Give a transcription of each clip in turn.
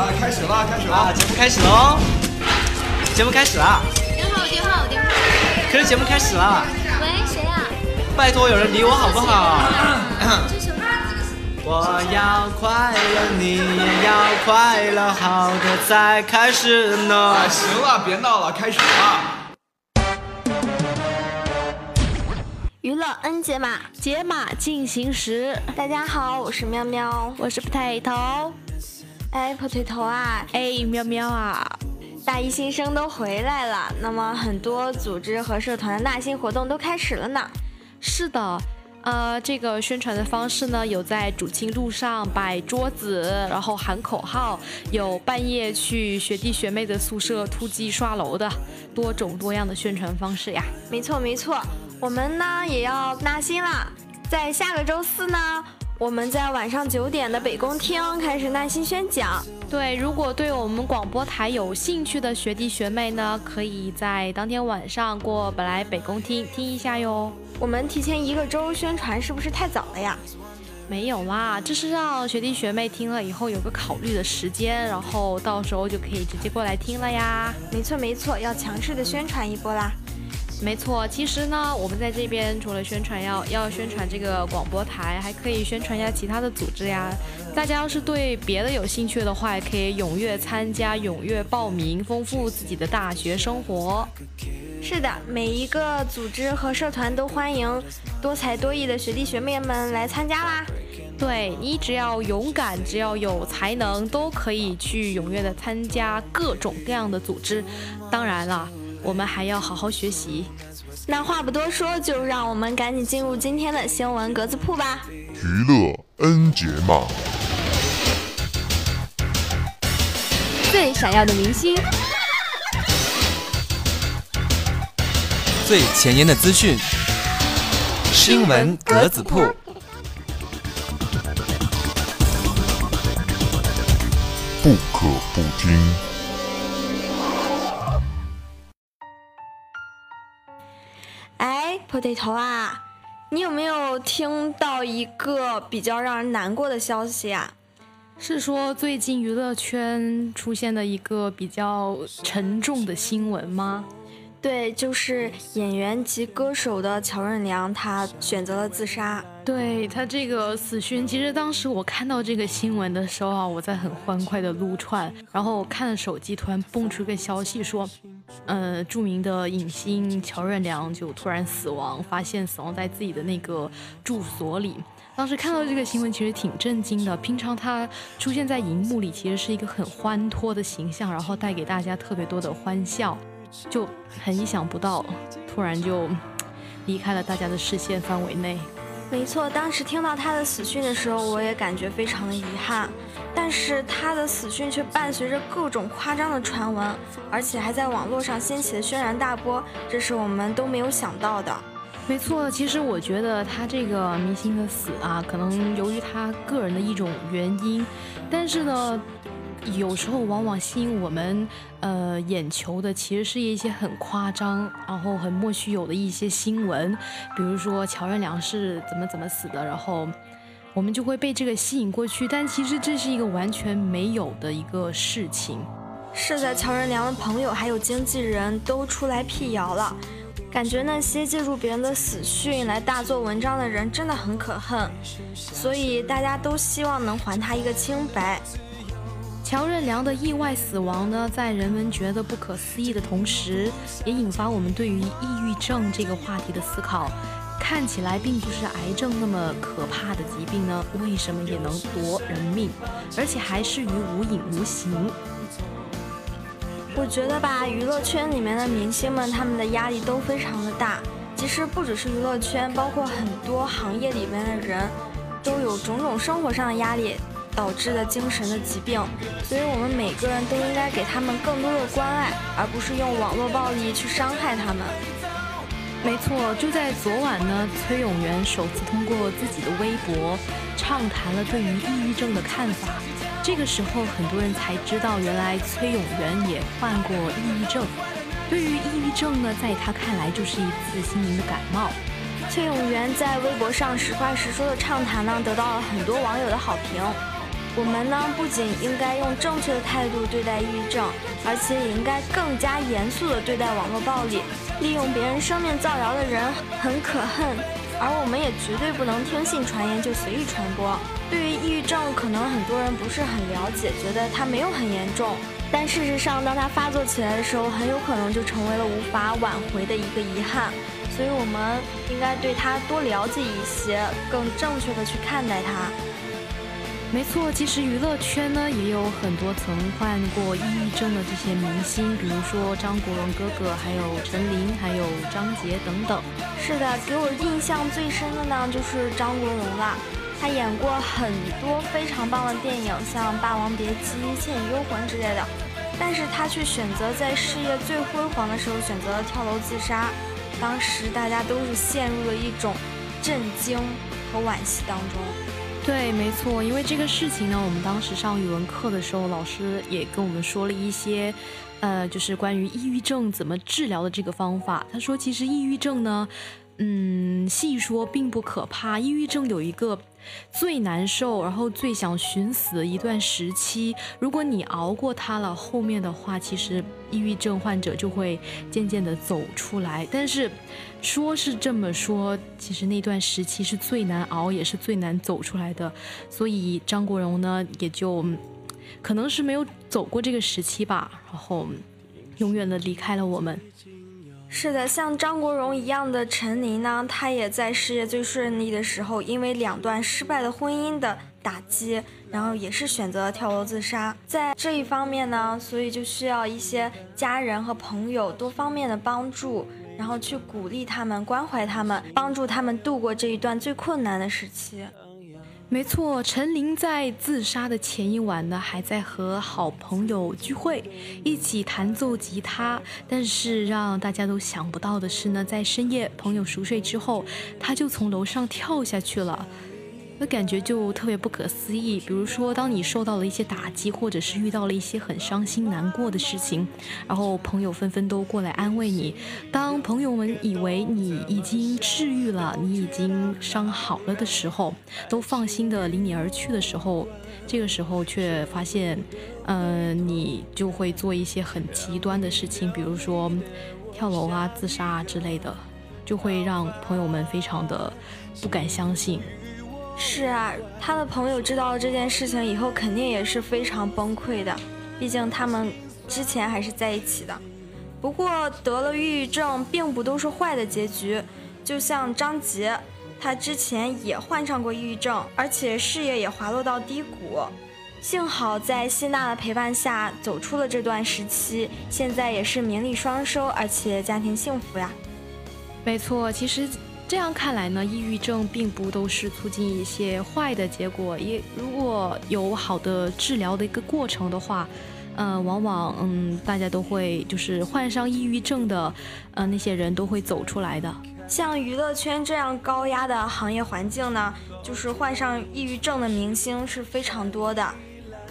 啊，开始了，开始了，节目开始喽！节目开始了。电话，电话，电话。可是节目开始了。喂，谁啊？拜托，有人理我好不好？我要快乐，你也要快乐，好的才开始呢。行了，别闹了，开始吧。娱乐 N 解码，解码进行时。大家好，我是喵喵，我是 potato。哎，potato 啊，哎，喵喵啊，大一新生都回来了，那么很多组织和社团的纳新活动都开始了呢。是的。呃，这个宣传的方式呢，有在主庆路上摆桌子，然后喊口号，有半夜去学弟学妹的宿舍突击刷楼的，多种多样的宣传方式呀。没错没错，我们呢也要纳新了，在下个周四呢。我们在晚上九点的北宫厅开始耐心宣讲。对，如果对我们广播台有兴趣的学弟学妹呢，可以在当天晚上过来北宫厅听一下哟。我们提前一个周宣传是不是太早了呀？没有啦，这是让学弟学妹听了以后有个考虑的时间，然后到时候就可以直接过来听了呀。没错没错，要强势的宣传一波啦。没错，其实呢，我们在这边除了宣传要要宣传这个广播台，还可以宣传一下其他的组织呀。大家要是对别的有兴趣的话，也可以踊跃参加、踊跃报名，丰富自己的大学生活。是的，每一个组织和社团都欢迎多才多艺的学弟学妹们来参加啦。对你只要勇敢，只要有才能，都可以去踊跃的参加各种各样的组织。当然了。我们还要好好学习。那话不多说，就让我们赶紧进入今天的新闻格子铺吧。娱乐 N 节码，最闪耀的明星，最前沿的资讯，新闻格子铺，不可不听。破地头啊，你有没有听到一个比较让人难过的消息啊？是说最近娱乐圈出现的一个比较沉重的新闻吗？对，就是演员及歌手的乔任梁，他选择了自杀。对他这个死讯，其实当时我看到这个新闻的时候啊，我在很欢快的撸串，然后我看了手机，突然蹦出个消息说，呃，著名的影星乔任梁就突然死亡，发现死亡在自己的那个住所里。当时看到这个新闻，其实挺震惊的。平常他出现在荧幕里，其实是一个很欢脱的形象，然后带给大家特别多的欢笑。就很意想不到，突然就离开了大家的视线范围内。没错，当时听到他的死讯的时候，我也感觉非常的遗憾。但是他的死讯却伴随着各种夸张的传闻，而且还在网络上掀起了轩然大波，这是我们都没有想到的。没错，其实我觉得他这个明星的死啊，可能由于他个人的一种原因，但是呢。有时候往往吸引我们呃眼球的，其实是一些很夸张，然后很莫须有的一些新闻，比如说乔任梁是怎么怎么死的，然后我们就会被这个吸引过去。但其实这是一个完全没有的一个事情。是的，乔任梁的朋友还有经纪人都出来辟谣了，感觉那些借助别人的死讯来大做文章的人真的很可恨，所以大家都希望能还他一个清白。乔任梁的意外死亡呢，在人们觉得不可思议的同时，也引发我们对于抑郁症这个话题的思考。看起来并不是癌症那么可怕的疾病呢，为什么也能夺人命，而且还是于无影无形？我觉得吧，娱乐圈里面的明星们，他们的压力都非常的大。其实不只是娱乐圈，包括很多行业里面的人，都有种种生活上的压力。导致的精神的疾病，所以我们每个人都应该给他们更多的关爱，而不是用网络暴力去伤害他们。没错，就在昨晚呢，崔永元首次通过自己的微博畅谈了对于抑郁症的看法。这个时候，很多人才知道，原来崔永元也患过抑郁症。对于抑郁症呢，在他看来就是一次心灵的感冒。崔永元在微博上实话实说的畅谈呢，得到了很多网友的好评。我们呢，不仅应该用正确的态度对待抑郁症，而且也应该更加严肃地对待网络暴力。利用别人生命造谣的人很可恨，而我们也绝对不能听信传言就随意传播。对于抑郁症，可能很多人不是很了解，觉得它没有很严重，但事实上，当它发作起来的时候，很有可能就成为了无法挽回的一个遗憾。所以，我们应该对它多了解一些，更正确的去看待它。没错，其实娱乐圈呢也有很多曾患过抑郁症的这些明星，比如说张国荣哥哥，还有陈琳，还有张杰等等。是的，给我印象最深的呢就是张国荣了。他演过很多非常棒的电影，像《霸王别姬》《倩女幽魂》之类的，但是他却选择在事业最辉煌的时候选择了跳楼自杀。当时大家都是陷入了一种震惊和惋惜当中。对，没错，因为这个事情呢，我们当时上语文课的时候，老师也跟我们说了一些，呃，就是关于抑郁症怎么治疗的这个方法。他说，其实抑郁症呢。嗯，细说并不可怕。抑郁症有一个最难受，然后最想寻死的一段时期。如果你熬过它了，后面的话，其实抑郁症患者就会渐渐的走出来。但是，说是这么说，其实那段时期是最难熬，也是最难走出来的。所以张国荣呢，也就可能是没有走过这个时期吧，然后永远的离开了我们。是的，像张国荣一样的陈琳呢，她也在事业最顺利的时候，因为两段失败的婚姻的打击，然后也是选择了跳楼自杀。在这一方面呢，所以就需要一些家人和朋友多方面的帮助，然后去鼓励他们、关怀他们，帮助他们度过这一段最困难的时期。没错，陈琳在自杀的前一晚呢，还在和好朋友聚会，一起弹奏吉他。但是让大家都想不到的是呢，在深夜朋友熟睡之后，他就从楼上跳下去了。那感觉就特别不可思议。比如说，当你受到了一些打击，或者是遇到了一些很伤心难过的事情，然后朋友纷纷都过来安慰你。当朋友们以为你已经治愈了，你已经伤好了的时候，都放心的离你而去的时候，这个时候却发现，嗯，你就会做一些很极端的事情，比如说跳楼啊、自杀啊之类的，就会让朋友们非常的不敢相信。是啊，他的朋友知道了这件事情以后，肯定也是非常崩溃的。毕竟他们之前还是在一起的。不过得了抑郁症，并不都是坏的结局。就像张杰，他之前也患上过抑郁症，而且事业也滑落到低谷。幸好在谢娜的陪伴下，走出了这段时期，现在也是名利双收，而且家庭幸福呀。没错，其实。这样看来呢，抑郁症并不都是促进一些坏的结果，也如果有好的治疗的一个过程的话，嗯，往往嗯大家都会就是患上抑郁症的，呃那些人都会走出来的。像娱乐圈这样高压的行业环境呢，就是患上抑郁症的明星是非常多的，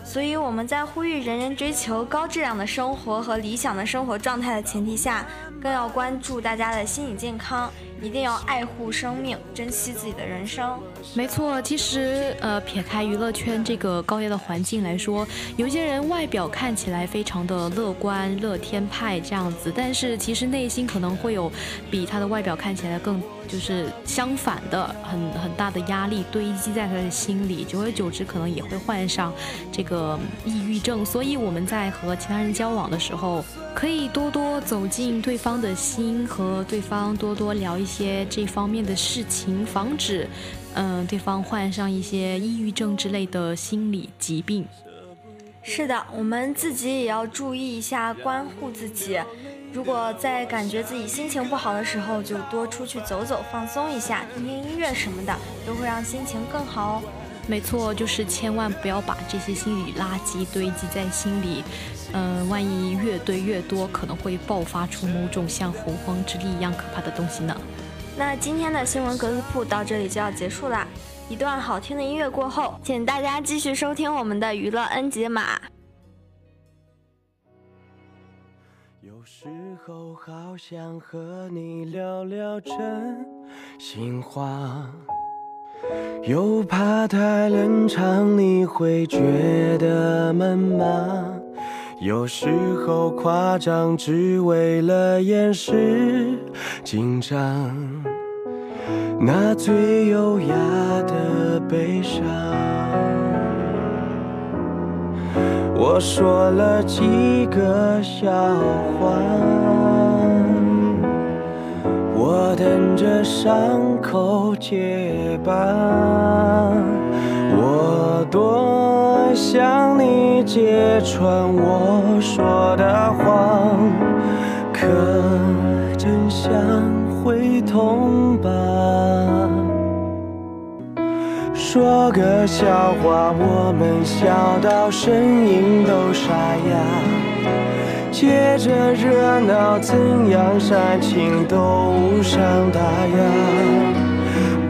所以我们在呼吁人人追求高质量的生活和理想的生活状态的前提下，更要关注大家的心理健康。一定要爱护生命，珍惜自己的人生。没错，其实呃，撇开娱乐圈这个高压的环境来说，有些人外表看起来非常的乐观、乐天派这样子，但是其实内心可能会有比他的外表看起来更。就是相反的，很很大的压力堆积在他的心里，久而久之可能也会患上这个抑郁症。所以我们在和其他人交往的时候，可以多多走进对方的心，和对方多多聊一些这方面的事情，防止嗯对方患上一些抑郁症之类的心理疾病。是的，我们自己也要注意一下，关护自己。如果在感觉自己心情不好的时候，就多出去走走，放松一下，听听音乐什么的，都会让心情更好哦。没错，就是千万不要把这些心理垃圾堆积在心里，嗯，万一越堆越多，可能会爆发出某种像洪荒之力一样可怕的东西呢。那今天的新闻格子铺到这里就要结束啦。一段好听的音乐过后，请大家继续收听我们的娱乐 N 解码。有时候好想和你聊聊真心话。又怕太冷场，你会觉得闷吗？有时候夸张，只为了掩饰紧张，那最优雅的悲伤。我说了几个笑话。我等着伤口结疤，我多想你揭穿我说的谎，可真相会痛吧？说个笑话，我们笑到声音都沙哑。借着热闹，怎样煽情都无伤大雅。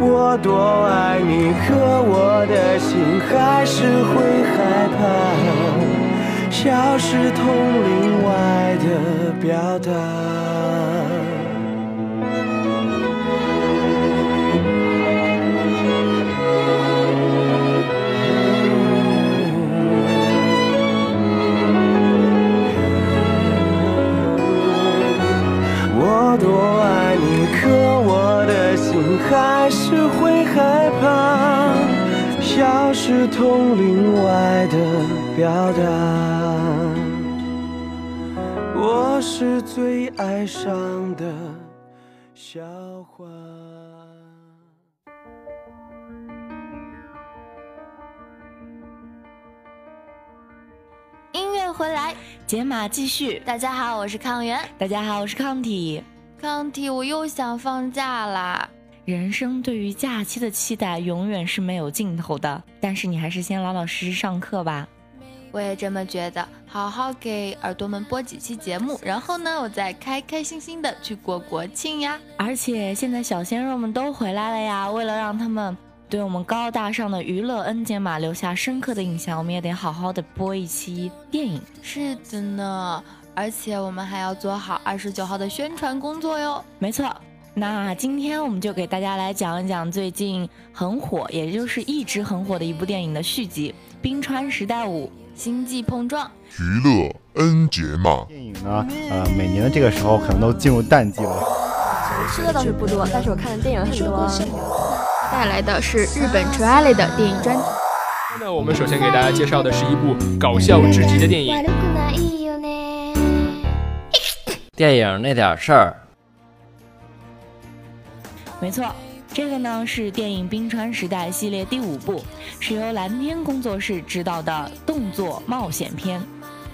我多爱你，可我的心还是会害怕，消失同另外的表达。还是会害怕，消失同另外的表达。我是最爱上的笑话。音乐回来，解码继续。大家好，我是康源。大家好，我是抗体。康体，我又想放假啦。人生对于假期的期待永远是没有尽头的，但是你还是先老老实实上课吧。我也这么觉得，好好给耳朵们播几期节目，然后呢，我再开开心心的去过国庆呀。而且现在小鲜肉们都回来了呀，为了让他们对我们高大上的娱乐 N 解码留下深刻的印象，我们也得好好的播一期电影。是的呢，而且我们还要做好二十九号的宣传工作哟。没错。那今天我们就给大家来讲一讲最近很火，也就是一直很火的一部电影的续集《冰川时代五：星际碰撞》。娱乐 N 节嘛。电影呢，呃，每年的这个时候可能都进入淡季了。吃的倒是不多，但是我看的电影很多。带来的是日本 t r a l 的电影专辑。那我们首先给大家介绍的是一部搞笑至极的电影。电影那点事儿。没错，这个呢是电影《冰川时代》系列第五部，是由蓝天工作室执导的动作冒险片，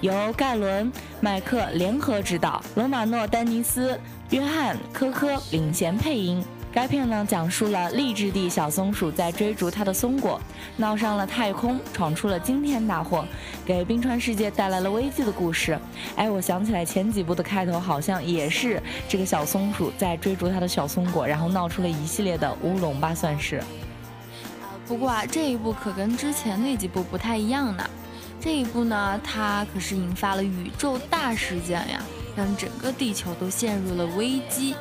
由盖伦·麦克联合执导，罗马诺·丹尼斯、约翰·科科领衔配音。该片呢，讲述了励志地小松鼠在追逐它的松果，闹上了太空，闯出了惊天大祸，给冰川世界带来了危机的故事。哎，我想起来前几部的开头好像也是这个小松鼠在追逐它的小松果，然后闹出了一系列的乌龙吧，算是。不过啊，这一部可跟之前那几部不太一样呢。这一部呢，它可是引发了宇宙大事件呀，让整个地球都陷入了危机。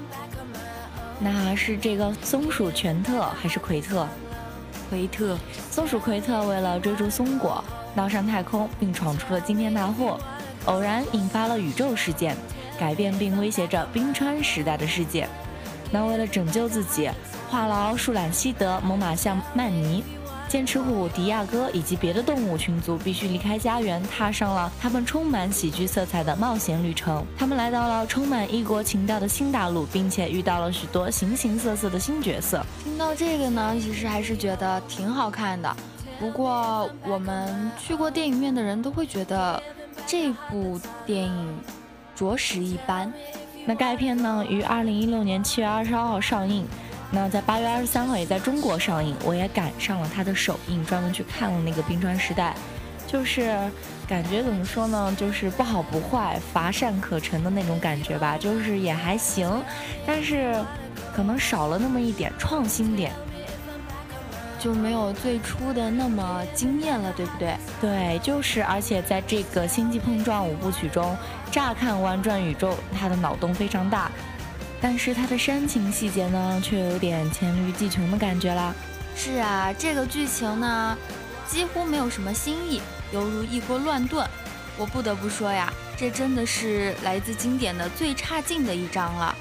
那是这个松鼠全特还是奎特？奎特，松鼠奎特为了追逐松果，闹上太空，并闯出了惊天大祸，偶然引发了宇宙事件，改变并威胁着冰川时代的世界。那为了拯救自己，话痨树懒希德、猛犸象曼尼。剑齿虎迪亚哥以及别的动物群族必须离开家园，踏上了他们充满喜剧色彩的冒险旅程。他们来到了充满异国情调的新大陆，并且遇到了许多形形色色的新角色。听到这个呢，其实还是觉得挺好看的。不过我们去过电影院的人都会觉得这部电影着实一般。那该片呢，于二零一六年七月二十二号上映。那在八月二十三号也在中国上映，我也赶上了它的首映，专门去看了那个《冰川时代》，就是感觉怎么说呢，就是不好不坏，乏善可陈的那种感觉吧，就是也还行，但是可能少了那么一点创新点。就没有最初的那么惊艳了，对不对？对，就是，而且在这个星际碰撞五部曲中，乍看玩转宇宙，它的脑洞非常大，但是它的煽情细节呢，却有点黔驴技穷的感觉啦。是啊，这个剧情呢，几乎没有什么新意，犹如一锅乱炖。我不得不说呀，这真的是来自经典的最差劲的一章了。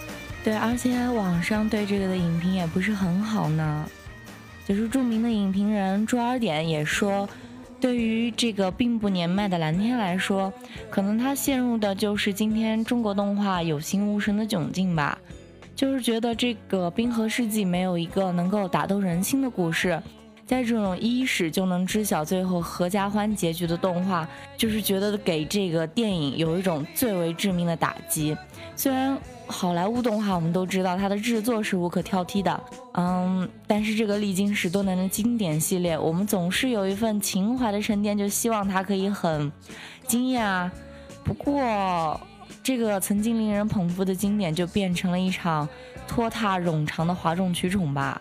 对，而且网上对这个的影评也不是很好呢。就是著名的影评人朱尔典也说，对于这个并不年迈的蓝天来说，可能他陷入的就是今天中国动画有形无神的窘境吧。就是觉得这个《冰河世纪》没有一个能够打动人心的故事，在这种伊始就能知晓最后合家欢结局的动画，就是觉得给这个电影有一种最为致命的打击。虽然。好莱坞动画我们都知道，它的制作是无可挑剔的，嗯，但是这个历经十多年的经典系列，我们总是有一份情怀的沉淀，就希望它可以很惊艳啊。不过，这个曾经令人捧腹的经典，就变成了一场拖沓冗长的哗众取宠吧。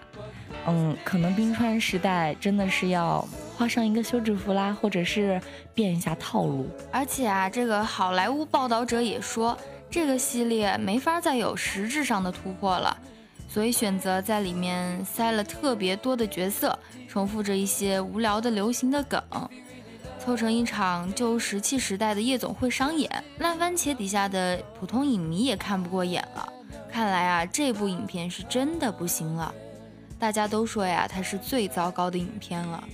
嗯，可能冰川时代真的是要画上一个休止符啦，或者是变一下套路。而且啊，这个好莱坞报道者也说。这个系列没法再有实质上的突破了，所以选择在里面塞了特别多的角色，重复着一些无聊的流行的梗，凑成一场旧石器时代的夜总会商演。烂番茄底下的普通影迷也看不过眼了，看来啊，这部影片是真的不行了。大家都说呀，它是最糟糕的影片了。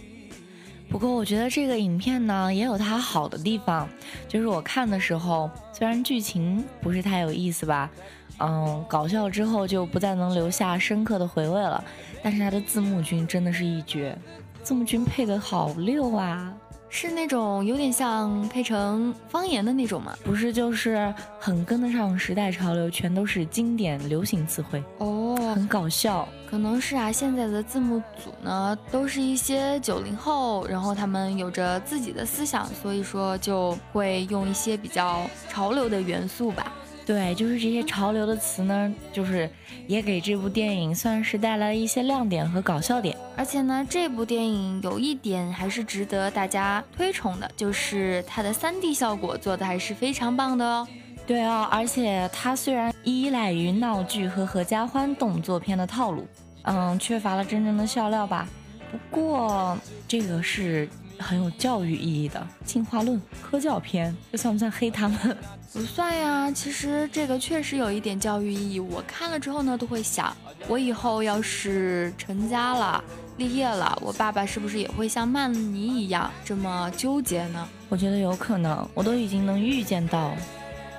不过我觉得这个影片呢也有它好的地方，就是我看的时候，虽然剧情不是太有意思吧，嗯，搞笑之后就不再能留下深刻的回味了，但是它的字幕君真的是一绝，字幕君配的好溜啊。是那种有点像配成方言的那种吗？不是，就是很跟得上时代潮流，全都是经典流行词汇哦，很搞笑。可能是啊，现在的字幕组呢，都是一些九零后，然后他们有着自己的思想，所以说就会用一些比较潮流的元素吧。对，就是这些潮流的词呢，就是也给这部电影算是带来了一些亮点和搞笑点。而且呢，这部电影有一点还是值得大家推崇的，就是它的 3D 效果做的还是非常棒的哦。对哦，而且它虽然依赖于闹剧和合家欢动作片的套路，嗯，缺乏了真正的笑料吧。不过这个是。很有教育意义的进化论科教片，这算不算黑他们？不算呀，其实这个确实有一点教育意义。我看了之后呢，都会想，我以后要是成家了、立业了，我爸爸是不是也会像曼尼一样这么纠结呢？我觉得有可能，我都已经能预见到。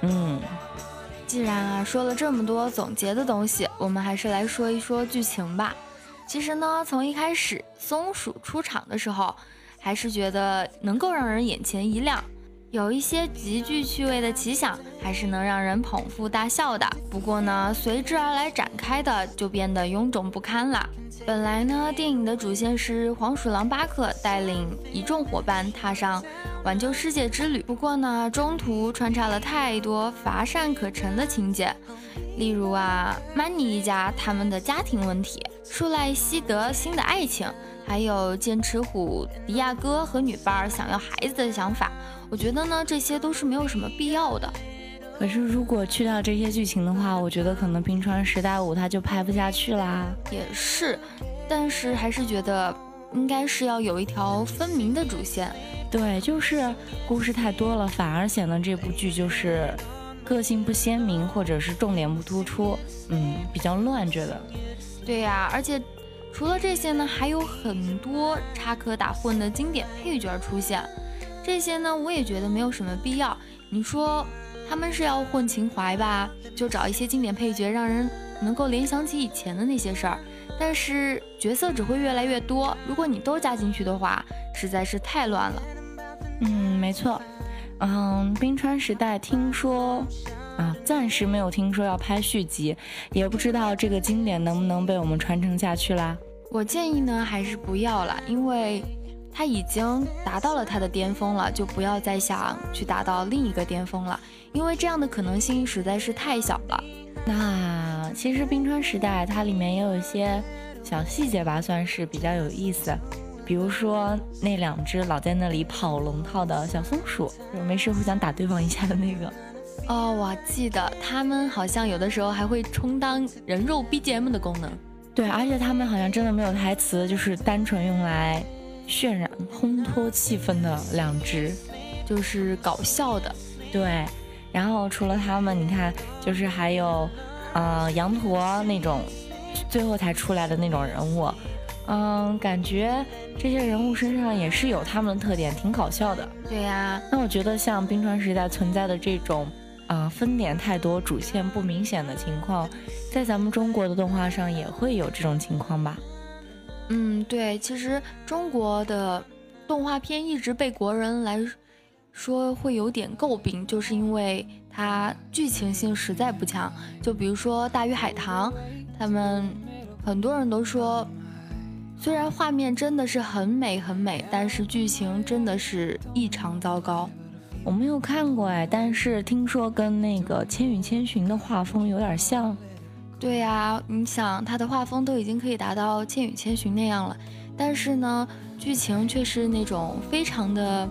嗯，既然啊说了这么多总结的东西，我们还是来说一说剧情吧。其实呢，从一开始松鼠出场的时候。还是觉得能够让人眼前一亮，有一些极具趣味的奇想，还是能让人捧腹大笑的。不过呢，随之而来展开的就变得臃肿不堪了。本来呢，电影的主线是黄鼠狼巴克带领一众伙伴踏上挽救世界之旅，不过呢，中途穿插了太多乏善可陈的情节，例如啊，曼妮一家他们的家庭问题，树赖西德新的爱情。还有剑齿虎迪亚哥和女伴儿想要孩子的想法，我觉得呢，这些都是没有什么必要的。可是如果去掉这些剧情的话，我觉得可能《冰川时代五》它就拍不下去啦。也是，但是还是觉得应该是要有一条分明的主线。对，就是故事太多了，反而显得这部剧就是个性不鲜明，或者是重点不突出，嗯，比较乱，觉得。对呀，而且。除了这些呢，还有很多插科打诨的经典配角出现，这些呢，我也觉得没有什么必要。你说他们是要混情怀吧，就找一些经典配角，让人能够联想起以前的那些事儿。但是角色只会越来越多，如果你都加进去的话，实在是太乱了。嗯，没错。嗯，冰川时代听说啊，暂时没有听说要拍续集，也不知道这个经典能不能被我们传承下去啦。我建议呢，还是不要了，因为它已经达到了它的巅峰了，就不要再想去达到另一个巅峰了，因为这样的可能性实在是太小了。那其实冰川时代它里面也有一些小细节吧，算是比较有意思。比如说那两只老在那里跑龙套的小松鼠，没事互相打对方一下的那个。哦，我记得他们好像有的时候还会充当人肉 BGM 的功能。对，而且他们好像真的没有台词，就是单纯用来渲染、烘托气氛的两只，就是搞笑的。对，然后除了他们，你看，就是还有，呃，羊驼那种，最后才出来的那种人物。嗯，感觉这些人物身上也是有他们的特点，挺搞笑的。对呀，那我觉得像冰川时代存在的这种，啊，分点太多、主线不明显的情况，在咱们中国的动画上也会有这种情况吧？嗯，对，其实中国的动画片一直被国人来说会有点诟病，就是因为它剧情性实在不强。就比如说《大鱼海棠》，他们很多人都说。虽然画面真的是很美很美，但是剧情真的是异常糟糕。我没有看过哎，但是听说跟那个《千与千寻》的画风有点像。对呀，你想他的画风都已经可以达到《千与千寻》那样了，但是呢，剧情却是那种非常的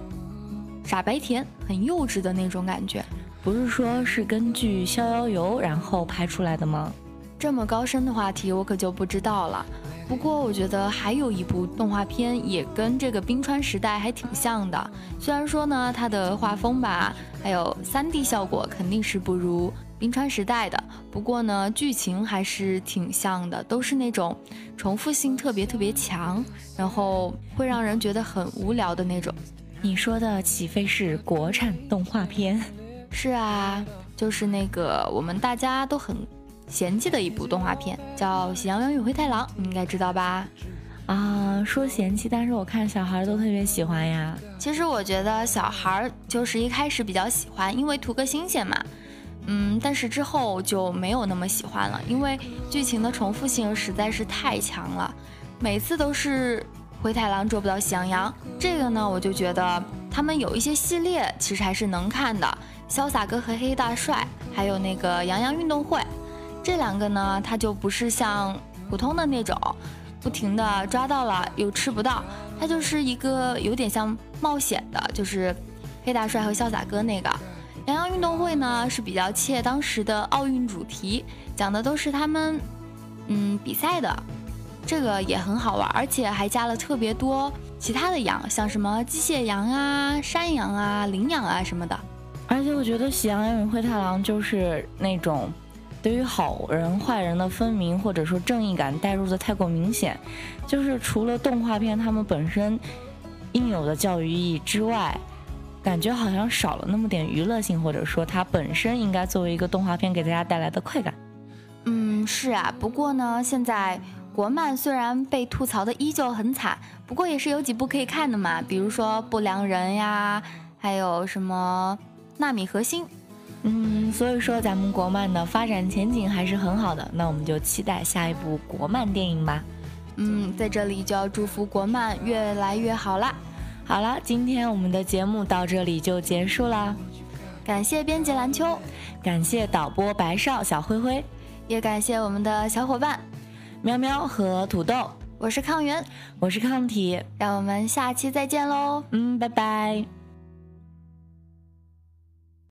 傻白甜、很幼稚的那种感觉。不是说是根据《逍遥游》然后拍出来的吗？这么高深的话题，我可就不知道了。不过我觉得还有一部动画片也跟这个冰川时代还挺像的，虽然说呢它的画风吧，还有 3D 效果肯定是不如冰川时代的，不过呢剧情还是挺像的，都是那种重复性特别特别强，然后会让人觉得很无聊的那种。你说的岂非是国产动画片？是啊，就是那个我们大家都很。嫌弃的一部动画片叫《喜羊羊与灰太狼》，你应该知道吧？啊，说嫌弃，但是我看小孩都特别喜欢呀。其实我觉得小孩就是一开始比较喜欢，因为图个新鲜嘛。嗯，但是之后就没有那么喜欢了，因为剧情的重复性实在是太强了，每次都是灰太狼捉不到喜羊羊。这个呢，我就觉得他们有一些系列其实还是能看的，《潇洒哥和黑大帅》，还有那个《羊羊运动会》。这两个呢，它就不是像普通的那种，不停的抓到了又吃不到，它就是一个有点像冒险的，就是黑大帅和潇洒哥那个。羊羊运动会呢是比较切当时的奥运主题，讲的都是他们嗯比赛的，这个也很好玩，而且还加了特别多其他的羊，像什么机械羊啊、山羊啊、羚羊啊什么的。而且我觉得喜羊羊与灰太狼就是那种。对于好人坏人的分明，或者说正义感带入的太过明显，就是除了动画片他们本身应有的教育意义之外，感觉好像少了那么点娱乐性，或者说它本身应该作为一个动画片给大家带来的快感。嗯，是啊。不过呢，现在国漫虽然被吐槽的依旧很惨，不过也是有几部可以看的嘛，比如说《不良人》呀，还有什么《纳米核心》。嗯，所以说咱们国漫的发展前景还是很好的，那我们就期待下一部国漫电影吧。嗯，在这里就要祝福国漫越来越好啦。好了，今天我们的节目到这里就结束了，感谢编辑蓝秋，感谢导播白少小灰灰，也感谢我们的小伙伴喵喵和土豆。我是抗原，我是抗体，让我们下期再见喽。嗯，拜拜。